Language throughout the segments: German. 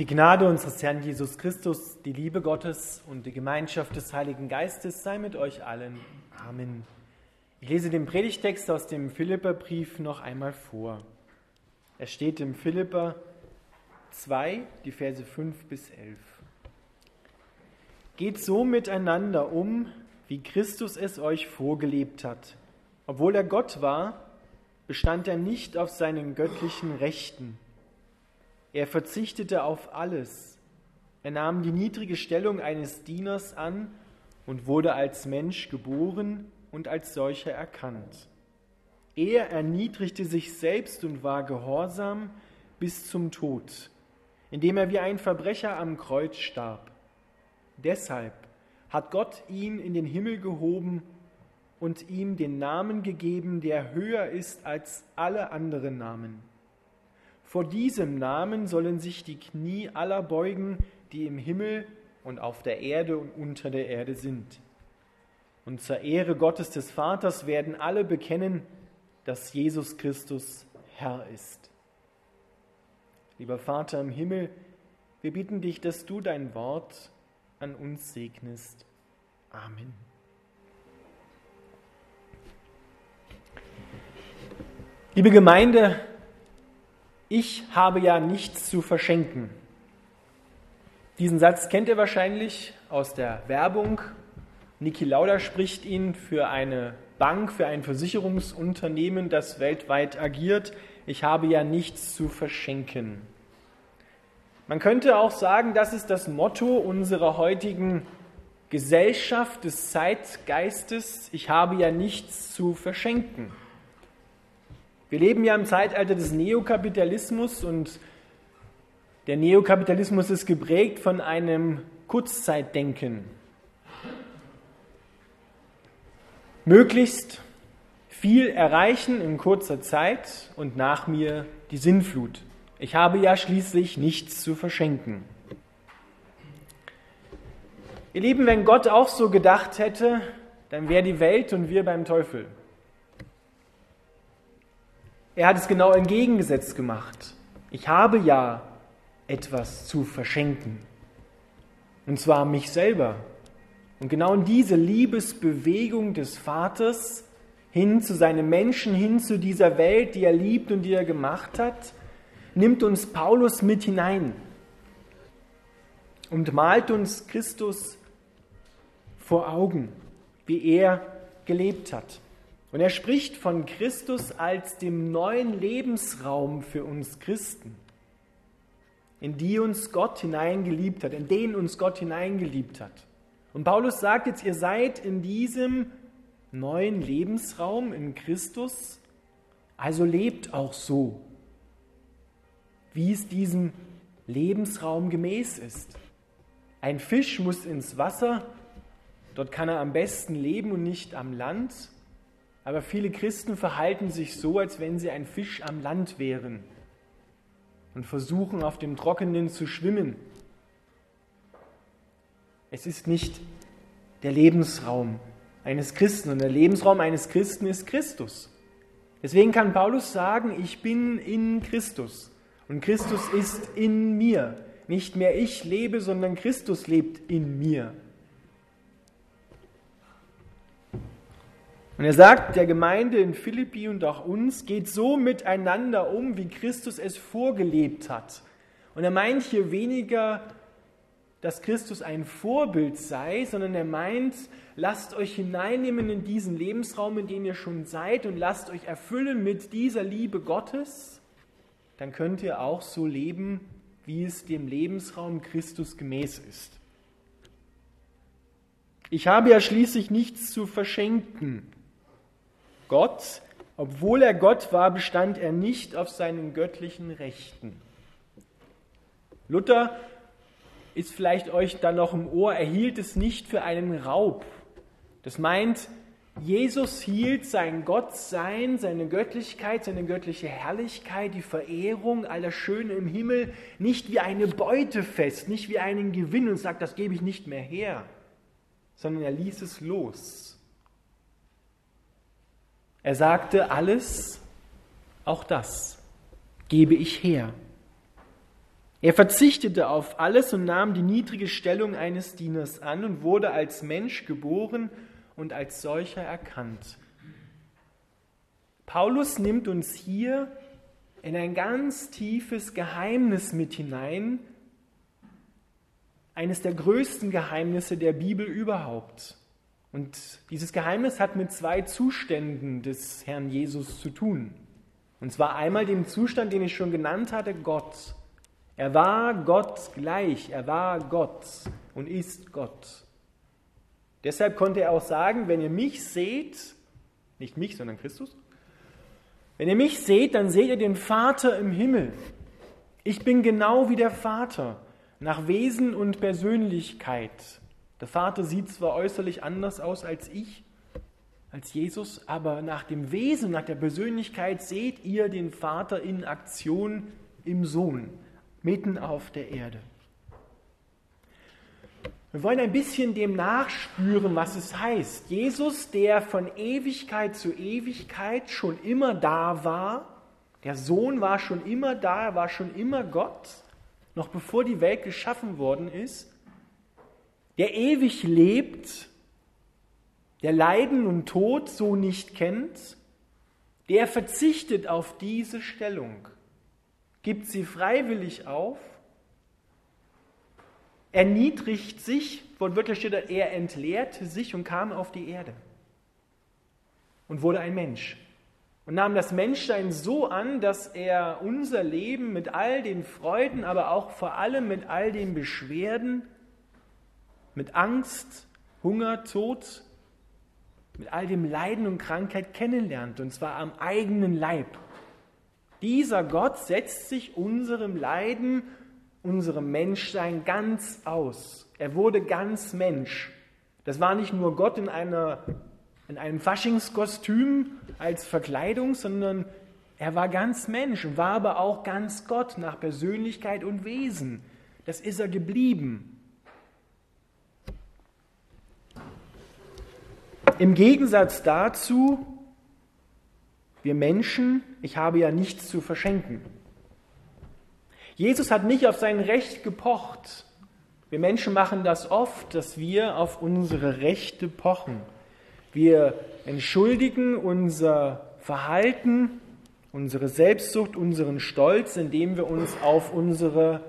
Die Gnade unseres Herrn Jesus Christus, die Liebe Gottes und die Gemeinschaft des Heiligen Geistes sei mit euch allen. Amen. Ich lese den Predigtext aus dem Philipperbrief noch einmal vor. Er steht im Philipper 2, die Verse 5 bis 11. Geht so miteinander um, wie Christus es euch vorgelebt hat. Obwohl er Gott war, bestand er nicht auf seinen göttlichen Rechten er verzichtete auf alles. Er nahm die niedrige Stellung eines Dieners an und wurde als Mensch geboren und als solcher erkannt. Er erniedrigte sich selbst und war gehorsam bis zum Tod, indem er wie ein Verbrecher am Kreuz starb. Deshalb hat Gott ihn in den Himmel gehoben und ihm den Namen gegeben, der höher ist als alle anderen Namen vor diesem Namen sollen sich die Knie aller beugen, die im Himmel und auf der Erde und unter der Erde sind. Und zur Ehre Gottes des Vaters werden alle bekennen, dass Jesus Christus Herr ist. Lieber Vater im Himmel, wir bitten dich, dass du dein Wort an uns segnest. Amen. Liebe Gemeinde, ich habe ja nichts zu verschenken. Diesen Satz kennt ihr wahrscheinlich aus der Werbung. Niki Lauda spricht ihn für eine Bank, für ein Versicherungsunternehmen, das weltweit agiert. Ich habe ja nichts zu verschenken. Man könnte auch sagen, das ist das Motto unserer heutigen Gesellschaft des Zeitgeistes. Ich habe ja nichts zu verschenken. Wir leben ja im Zeitalter des Neokapitalismus und der Neokapitalismus ist geprägt von einem Kurzzeitdenken. Möglichst viel erreichen in kurzer Zeit und nach mir die Sinnflut. Ich habe ja schließlich nichts zu verschenken. Ihr Lieben, wenn Gott auch so gedacht hätte, dann wäre die Welt und wir beim Teufel. Er hat es genau entgegengesetzt gemacht. Ich habe ja etwas zu verschenken. Und zwar mich selber. Und genau in diese Liebesbewegung des Vaters hin zu seinem Menschen, hin zu dieser Welt, die er liebt und die er gemacht hat, nimmt uns Paulus mit hinein und malt uns Christus vor Augen, wie er gelebt hat. Und er spricht von Christus als dem neuen Lebensraum für uns Christen, in die uns Gott hineingeliebt hat, in den uns Gott hineingeliebt hat. Und Paulus sagt jetzt, ihr seid in diesem neuen Lebensraum in Christus, also lebt auch so, wie es diesem Lebensraum gemäß ist. Ein Fisch muss ins Wasser, dort kann er am besten leben und nicht am Land. Aber viele Christen verhalten sich so, als wenn sie ein Fisch am Land wären und versuchen auf dem Trockenen zu schwimmen. Es ist nicht der Lebensraum eines Christen und der Lebensraum eines Christen ist Christus. Deswegen kann Paulus sagen, ich bin in Christus und Christus ist in mir. Nicht mehr ich lebe, sondern Christus lebt in mir. Und er sagt der Gemeinde in Philippi und auch uns, geht so miteinander um, wie Christus es vorgelebt hat. Und er meint hier weniger, dass Christus ein Vorbild sei, sondern er meint, lasst euch hineinnehmen in diesen Lebensraum, in dem ihr schon seid und lasst euch erfüllen mit dieser Liebe Gottes. Dann könnt ihr auch so leben, wie es dem Lebensraum Christus gemäß ist. Ich habe ja schließlich nichts zu verschenken, Gott, obwohl er Gott war, bestand er nicht auf seinen göttlichen Rechten. Luther ist vielleicht euch dann noch im Ohr, er hielt es nicht für einen Raub. Das meint, Jesus hielt sein Gottsein, seine Göttlichkeit, seine göttliche Herrlichkeit, die Verehrung aller Schöne im Himmel nicht wie eine Beute fest, nicht wie einen Gewinn und sagt, das gebe ich nicht mehr her, sondern er ließ es los. Er sagte, alles, auch das, gebe ich her. Er verzichtete auf alles und nahm die niedrige Stellung eines Dieners an und wurde als Mensch geboren und als solcher erkannt. Paulus nimmt uns hier in ein ganz tiefes Geheimnis mit hinein, eines der größten Geheimnisse der Bibel überhaupt. Und dieses Geheimnis hat mit zwei Zuständen des Herrn Jesus zu tun. Und zwar einmal dem Zustand, den ich schon genannt hatte, Gott. Er war Gott gleich, er war Gott und ist Gott. Deshalb konnte er auch sagen, wenn ihr mich seht, nicht mich, sondern Christus, wenn ihr mich seht, dann seht ihr den Vater im Himmel. Ich bin genau wie der Vater, nach Wesen und Persönlichkeit. Der Vater sieht zwar äußerlich anders aus als ich, als Jesus, aber nach dem Wesen, nach der Persönlichkeit seht ihr den Vater in Aktion im Sohn, mitten auf der Erde. Wir wollen ein bisschen dem nachspüren, was es heißt. Jesus, der von Ewigkeit zu Ewigkeit schon immer da war, der Sohn war schon immer da, war schon immer Gott, noch bevor die Welt geschaffen worden ist, der ewig lebt, der Leiden und Tod so nicht kennt, der verzichtet auf diese Stellung, gibt sie freiwillig auf erniedrigt sich, wortwörtlich steht da, er entleerte sich und kam auf die Erde und wurde ein Mensch und nahm das Menschsein so an, dass er unser Leben mit all den Freuden, aber auch vor allem mit all den Beschwerden, mit Angst, Hunger, Tod, mit all dem Leiden und Krankheit kennenlernt, und zwar am eigenen Leib. Dieser Gott setzt sich unserem Leiden unserem Menschsein ganz aus. Er wurde ganz Mensch. Das war nicht nur Gott in, einer, in einem Faschingskostüm als Verkleidung, sondern er war ganz Mensch und war aber auch ganz Gott nach Persönlichkeit und Wesen. Das ist er geblieben. Im Gegensatz dazu, wir Menschen, ich habe ja nichts zu verschenken. Jesus hat nicht auf sein Recht gepocht. Wir Menschen machen das oft, dass wir auf unsere Rechte pochen. Wir entschuldigen unser Verhalten, unsere Selbstsucht, unseren Stolz, indem wir uns auf unsere,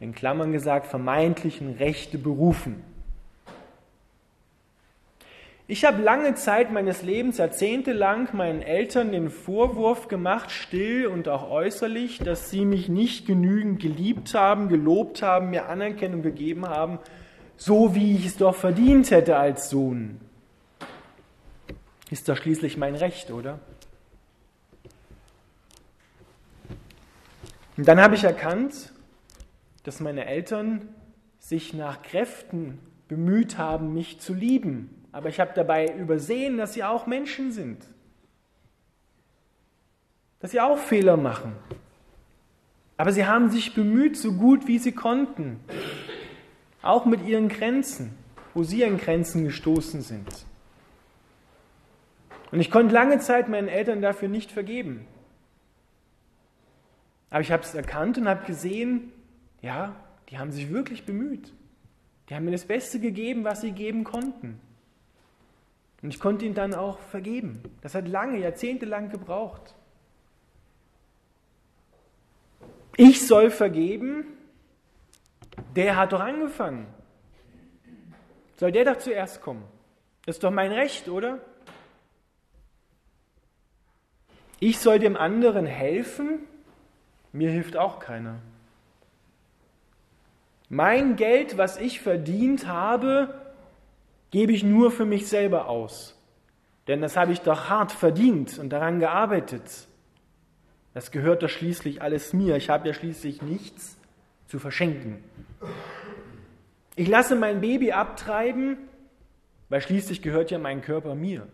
in Klammern gesagt, vermeintlichen Rechte berufen. Ich habe lange Zeit meines Lebens, jahrzehntelang, meinen Eltern den Vorwurf gemacht, still und auch äußerlich, dass sie mich nicht genügend geliebt haben, gelobt haben, mir Anerkennung gegeben haben, so wie ich es doch verdient hätte als Sohn. Ist doch schließlich mein Recht, oder? Und dann habe ich erkannt, dass meine Eltern sich nach Kräften bemüht haben, mich zu lieben aber ich habe dabei übersehen, dass sie auch Menschen sind. Dass sie auch Fehler machen. Aber sie haben sich bemüht, so gut wie sie konnten. Auch mit ihren Grenzen, wo sie an Grenzen gestoßen sind. Und ich konnte lange Zeit meinen Eltern dafür nicht vergeben. Aber ich habe es erkannt und habe gesehen, ja, die haben sich wirklich bemüht. Die haben mir das Beste gegeben, was sie geben konnten. Und ich konnte ihn dann auch vergeben. Das hat lange, jahrzehntelang gebraucht. Ich soll vergeben, der hat doch angefangen. Soll der doch zuerst kommen? Das ist doch mein Recht, oder? Ich soll dem anderen helfen, mir hilft auch keiner. Mein Geld, was ich verdient habe, gebe ich nur für mich selber aus. Denn das habe ich doch hart verdient und daran gearbeitet. Das gehört doch schließlich alles mir. Ich habe ja schließlich nichts zu verschenken. Ich lasse mein Baby abtreiben, weil schließlich gehört ja mein Körper mir.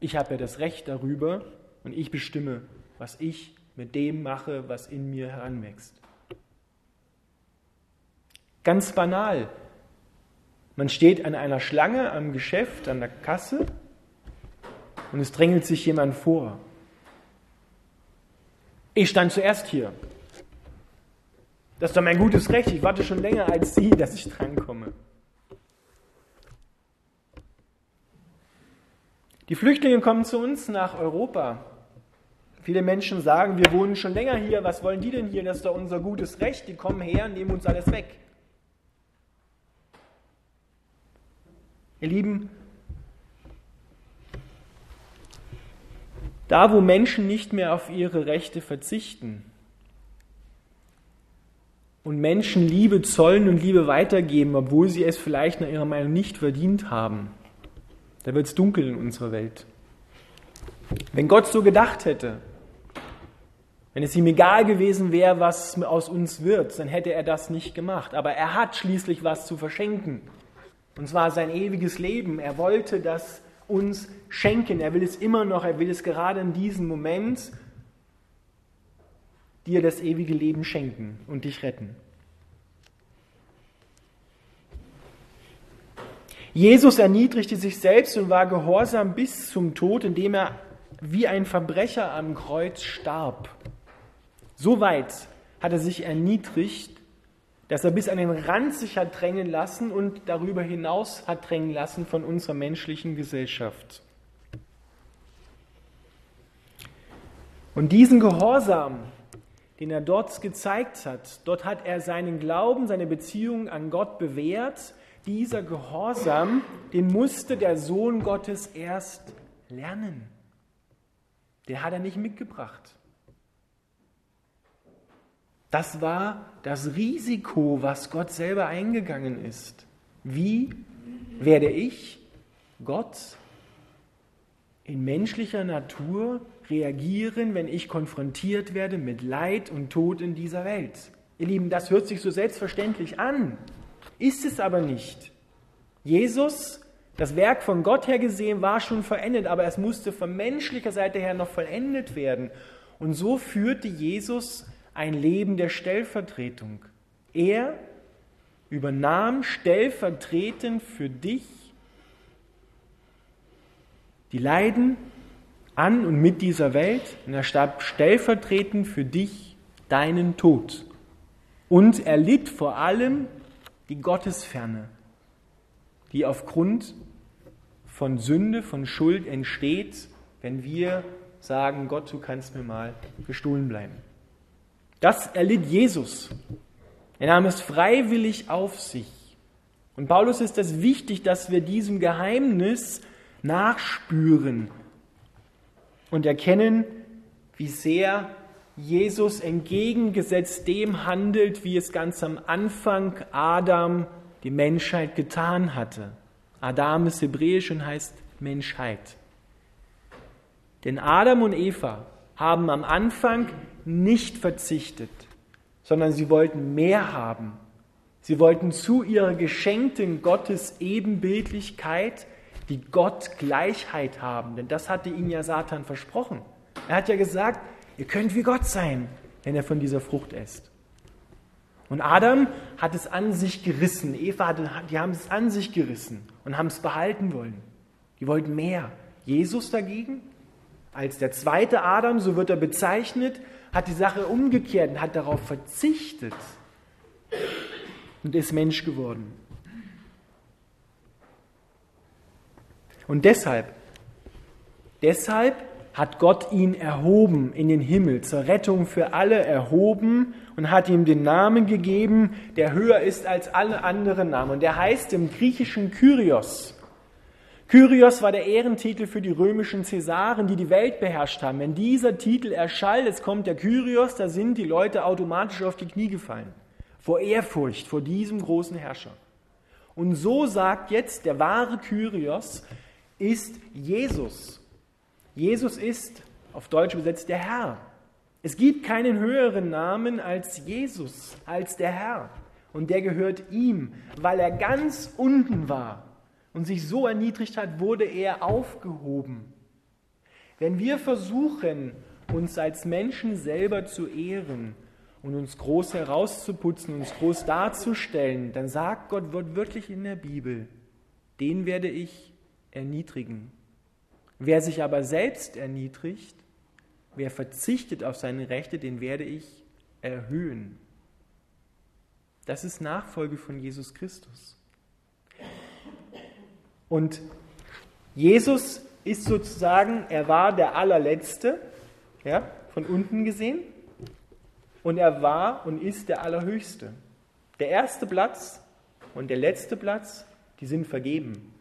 Ich habe ja das Recht darüber und ich bestimme, was ich mit dem mache, was in mir heranwächst. Ganz banal, man steht an einer Schlange am Geschäft, an der Kasse und es drängelt sich jemand vor. Ich stand zuerst hier. Das ist doch mein gutes Recht. Ich warte schon länger als Sie, dass ich drankomme. Die Flüchtlinge kommen zu uns nach Europa. Viele Menschen sagen, wir wohnen schon länger hier, was wollen die denn hier? Das ist doch unser gutes Recht. Die kommen her und nehmen uns alles weg. Ihr Lieben, da wo Menschen nicht mehr auf ihre Rechte verzichten, und Menschen Liebe zollen und Liebe weitergeben, obwohl sie es vielleicht nach ihrer Meinung nicht verdient haben, da wird es dunkel in unserer Welt. Wenn Gott so gedacht hätte, wenn es ihm egal gewesen wäre, was aus uns wird, dann hätte er das nicht gemacht. Aber er hat schließlich was zu verschenken. Und zwar sein ewiges Leben. Er wollte das uns schenken. Er will es immer noch. Er will es gerade in diesem Moment dir das ewige Leben schenken und dich retten. Jesus erniedrigte sich selbst und war gehorsam bis zum Tod, indem er wie ein Verbrecher am Kreuz starb. So weit hat er sich erniedrigt, dass er bis an den Rand sich hat drängen lassen und darüber hinaus hat drängen lassen von unserer menschlichen Gesellschaft. Und diesen Gehorsam, den er dort gezeigt hat. Dort hat er seinen Glauben, seine Beziehung an Gott bewährt. Dieser Gehorsam, den musste der Sohn Gottes erst lernen. Den hat er nicht mitgebracht. Das war das Risiko, was Gott selber eingegangen ist. Wie werde ich Gott in menschlicher Natur reagieren, wenn ich konfrontiert werde mit Leid und Tod in dieser Welt. Ihr Lieben, das hört sich so selbstverständlich an, ist es aber nicht. Jesus, das Werk von Gott her gesehen, war schon vollendet, aber es musste von menschlicher Seite her noch vollendet werden. Und so führte Jesus ein Leben der Stellvertretung. Er übernahm stellvertretend für dich die Leiden an und mit dieser Welt und er starb stellvertretend für dich deinen Tod. Und er litt vor allem die Gottesferne, die aufgrund von Sünde, von Schuld entsteht, wenn wir sagen, Gott, du kannst mir mal gestohlen bleiben. Das erlitt Jesus. Er nahm es freiwillig auf sich. Und Paulus ist es wichtig, dass wir diesem Geheimnis nachspüren und erkennen, wie sehr Jesus entgegengesetzt dem handelt, wie es ganz am Anfang Adam die Menschheit getan hatte. Adam ist hebräisch und heißt Menschheit. Denn Adam und Eva haben am Anfang nicht verzichtet, sondern sie wollten mehr haben. Sie wollten zu ihrer geschenkten Gottes Ebenbildlichkeit die Gottgleichheit haben. Denn das hatte ihnen ja Satan versprochen. Er hat ja gesagt, ihr könnt wie Gott sein, wenn ihr von dieser Frucht esst. Und Adam hat es an sich gerissen. Eva hatte, die haben es an sich gerissen und haben es behalten wollen. Die wollten mehr. Jesus dagegen, als der zweite Adam, so wird er bezeichnet, hat die Sache umgekehrt und hat darauf verzichtet und ist Mensch geworden. Und deshalb, deshalb hat Gott ihn erhoben in den Himmel, zur Rettung für alle erhoben und hat ihm den Namen gegeben, der höher ist als alle anderen Namen. Und der heißt im Griechischen Kyrios. Kyrios war der Ehrentitel für die römischen Cäsaren, die die Welt beherrscht haben. Wenn dieser Titel erschallt, jetzt kommt der Kyrios, da sind die Leute automatisch auf die Knie gefallen. Vor Ehrfurcht vor diesem großen Herrscher. Und so sagt jetzt der wahre Kyrios, ist Jesus. Jesus ist, auf Deutsch übersetzt, der Herr. Es gibt keinen höheren Namen als Jesus, als der Herr. Und der gehört ihm, weil er ganz unten war und sich so erniedrigt hat, wurde er aufgehoben. Wenn wir versuchen, uns als Menschen selber zu ehren und uns groß herauszuputzen, uns groß darzustellen, dann sagt Gott wirklich in der Bibel, den werde ich erniedrigen. Wer sich aber selbst erniedrigt, wer verzichtet auf seine Rechte, den werde ich erhöhen. Das ist Nachfolge von Jesus Christus. Und Jesus ist sozusagen, er war der allerletzte, ja, von unten gesehen, und er war und ist der allerhöchste. Der erste Platz und der letzte Platz, die sind vergeben.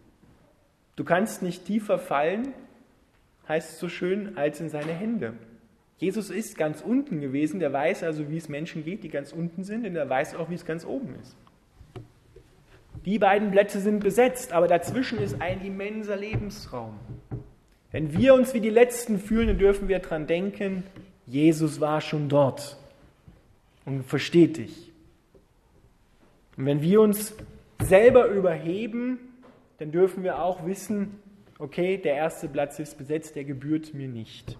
Du kannst nicht tiefer fallen, heißt es so schön, als in seine Hände. Jesus ist ganz unten gewesen, der weiß also, wie es Menschen geht, die ganz unten sind, und er weiß auch, wie es ganz oben ist. Die beiden Plätze sind besetzt, aber dazwischen ist ein immenser Lebensraum. Wenn wir uns wie die Letzten fühlen, dann dürfen wir daran denken, Jesus war schon dort und versteht dich. Und wenn wir uns selber überheben, dann dürfen wir auch wissen, okay, der erste Platz ist besetzt, der gebührt mir nicht.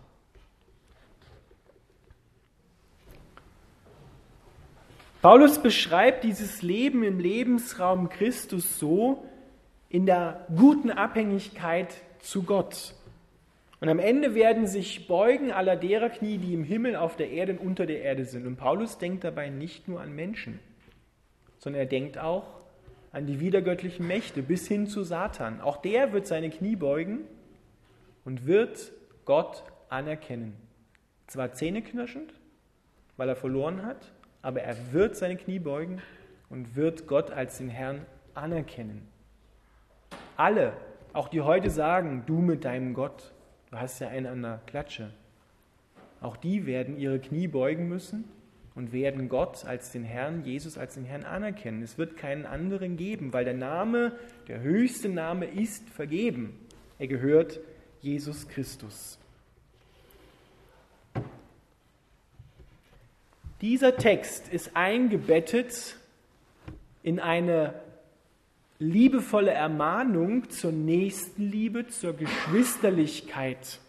Paulus beschreibt dieses Leben im Lebensraum Christus so in der guten Abhängigkeit zu Gott. Und am Ende werden sich beugen aller derer Knie, die im Himmel, auf der Erde und unter der Erde sind. Und Paulus denkt dabei nicht nur an Menschen, sondern er denkt auch an die wiedergöttlichen Mächte bis hin zu Satan. Auch der wird seine Knie beugen und wird Gott anerkennen. Zwar zähneknirschend, weil er verloren hat, aber er wird seine Knie beugen und wird Gott als den Herrn anerkennen. Alle, auch die heute sagen, du mit deinem Gott, Du hast ja einen an der Klatsche. Auch die werden ihre Knie beugen müssen und werden Gott als den Herrn, Jesus als den Herrn anerkennen. Es wird keinen anderen geben, weil der Name, der höchste Name ist vergeben. Er gehört Jesus Christus. Dieser Text ist eingebettet in eine liebevolle Ermahnung zur Nächstenliebe, zur Geschwisterlichkeit.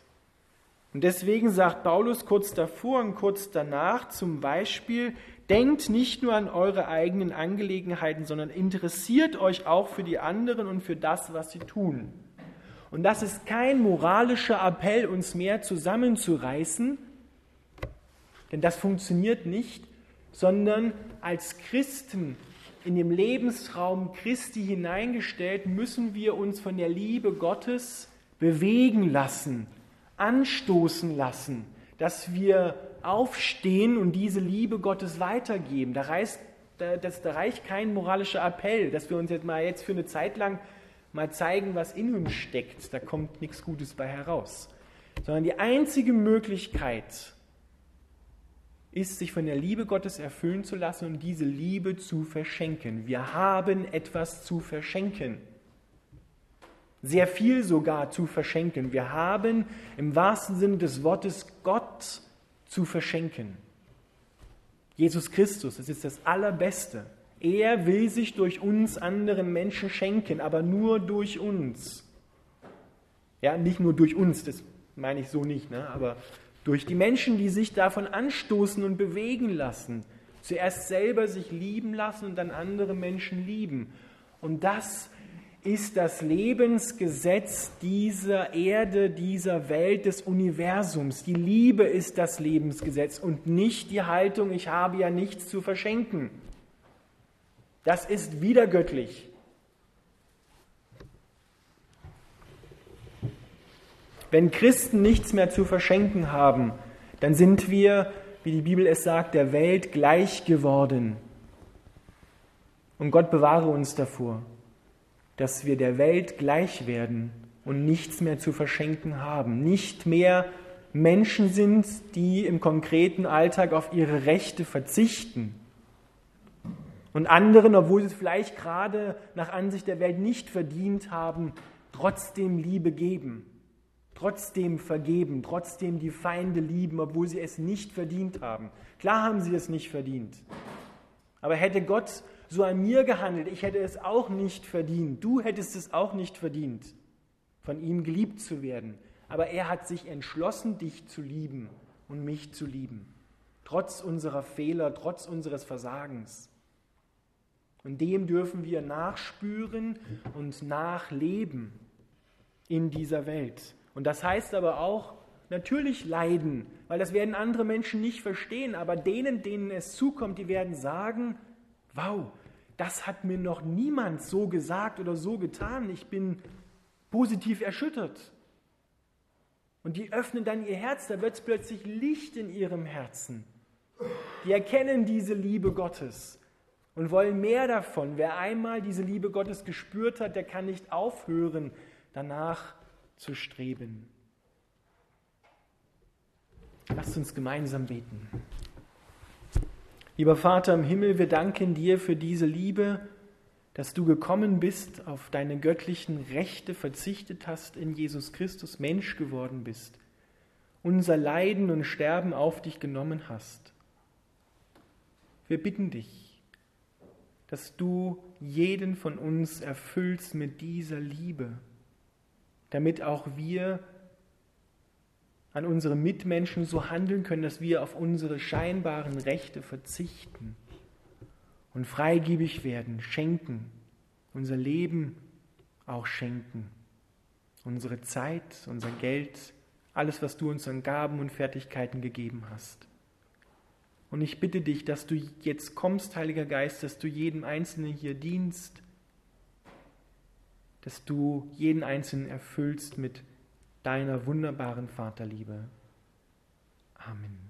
Und deswegen sagt Paulus kurz davor und kurz danach zum Beispiel, denkt nicht nur an eure eigenen Angelegenheiten, sondern interessiert euch auch für die anderen und für das, was sie tun. Und das ist kein moralischer Appell, uns mehr zusammenzureißen, denn das funktioniert nicht, sondern als Christen in dem Lebensraum Christi hineingestellt, müssen wir uns von der Liebe Gottes bewegen lassen, anstoßen lassen, dass wir aufstehen und diese Liebe Gottes weitergeben. Da reicht, das, da reicht kein moralischer Appell, dass wir uns jetzt mal jetzt für eine Zeit lang mal zeigen, was in uns steckt. Da kommt nichts Gutes bei heraus. Sondern die einzige Möglichkeit, ist, sich von der Liebe Gottes erfüllen zu lassen und diese Liebe zu verschenken. Wir haben etwas zu verschenken. Sehr viel sogar zu verschenken. Wir haben im wahrsten Sinne des Wortes Gott zu verschenken. Jesus Christus, das ist das Allerbeste. Er will sich durch uns anderen Menschen schenken, aber nur durch uns. Ja, nicht nur durch uns, das meine ich so nicht, ne? aber durch die Menschen, die sich davon anstoßen und bewegen lassen. Zuerst selber sich lieben lassen und dann andere Menschen lieben. Und das ist das Lebensgesetz dieser Erde, dieser Welt, des Universums. Die Liebe ist das Lebensgesetz und nicht die Haltung, ich habe ja nichts zu verschenken. Das ist wiedergöttlich. Wenn Christen nichts mehr zu verschenken haben, dann sind wir, wie die Bibel es sagt, der Welt gleich geworden. Und Gott bewahre uns davor, dass wir der Welt gleich werden und nichts mehr zu verschenken haben, nicht mehr Menschen sind, die im konkreten Alltag auf ihre Rechte verzichten und anderen, obwohl sie es vielleicht gerade nach Ansicht der Welt nicht verdient haben, trotzdem Liebe geben trotzdem vergeben, trotzdem die Feinde lieben, obwohl sie es nicht verdient haben. Klar haben sie es nicht verdient. Aber hätte Gott so an mir gehandelt, ich hätte es auch nicht verdient. Du hättest es auch nicht verdient, von ihm geliebt zu werden. Aber er hat sich entschlossen, dich zu lieben und mich zu lieben. Trotz unserer Fehler, trotz unseres Versagens. Und dem dürfen wir nachspüren und nachleben in dieser Welt. Und das heißt aber auch natürlich leiden, weil das werden andere Menschen nicht verstehen, aber denen, denen es zukommt, die werden sagen, wow, das hat mir noch niemand so gesagt oder so getan. Ich bin positiv erschüttert. Und die öffnen dann ihr Herz, da wird es plötzlich Licht in ihrem Herzen. Die erkennen diese Liebe Gottes und wollen mehr davon. Wer einmal diese Liebe Gottes gespürt hat, der kann nicht aufhören, danach zu streben. Lasst uns gemeinsam beten. Lieber Vater im Himmel, wir danken dir für diese Liebe, dass du gekommen bist, auf deine göttlichen Rechte verzichtet hast, in Jesus Christus Mensch geworden bist, unser Leiden und Sterben auf dich genommen hast. Wir bitten dich, dass du jeden von uns erfüllst mit dieser Liebe, damit auch wir an unsere Mitmenschen so handeln können, dass wir auf unsere scheinbaren Rechte verzichten und freigebig werden, schenken, unser Leben auch schenken, unsere Zeit, unser Geld, alles, was du uns an Gaben und Fertigkeiten gegeben hast. Und ich bitte dich, dass du jetzt kommst, Heiliger Geist, dass du jedem Einzelnen hier dienst, dass du jeden Einzelnen erfüllst mit deiner wunderbaren Vaterliebe. Amen.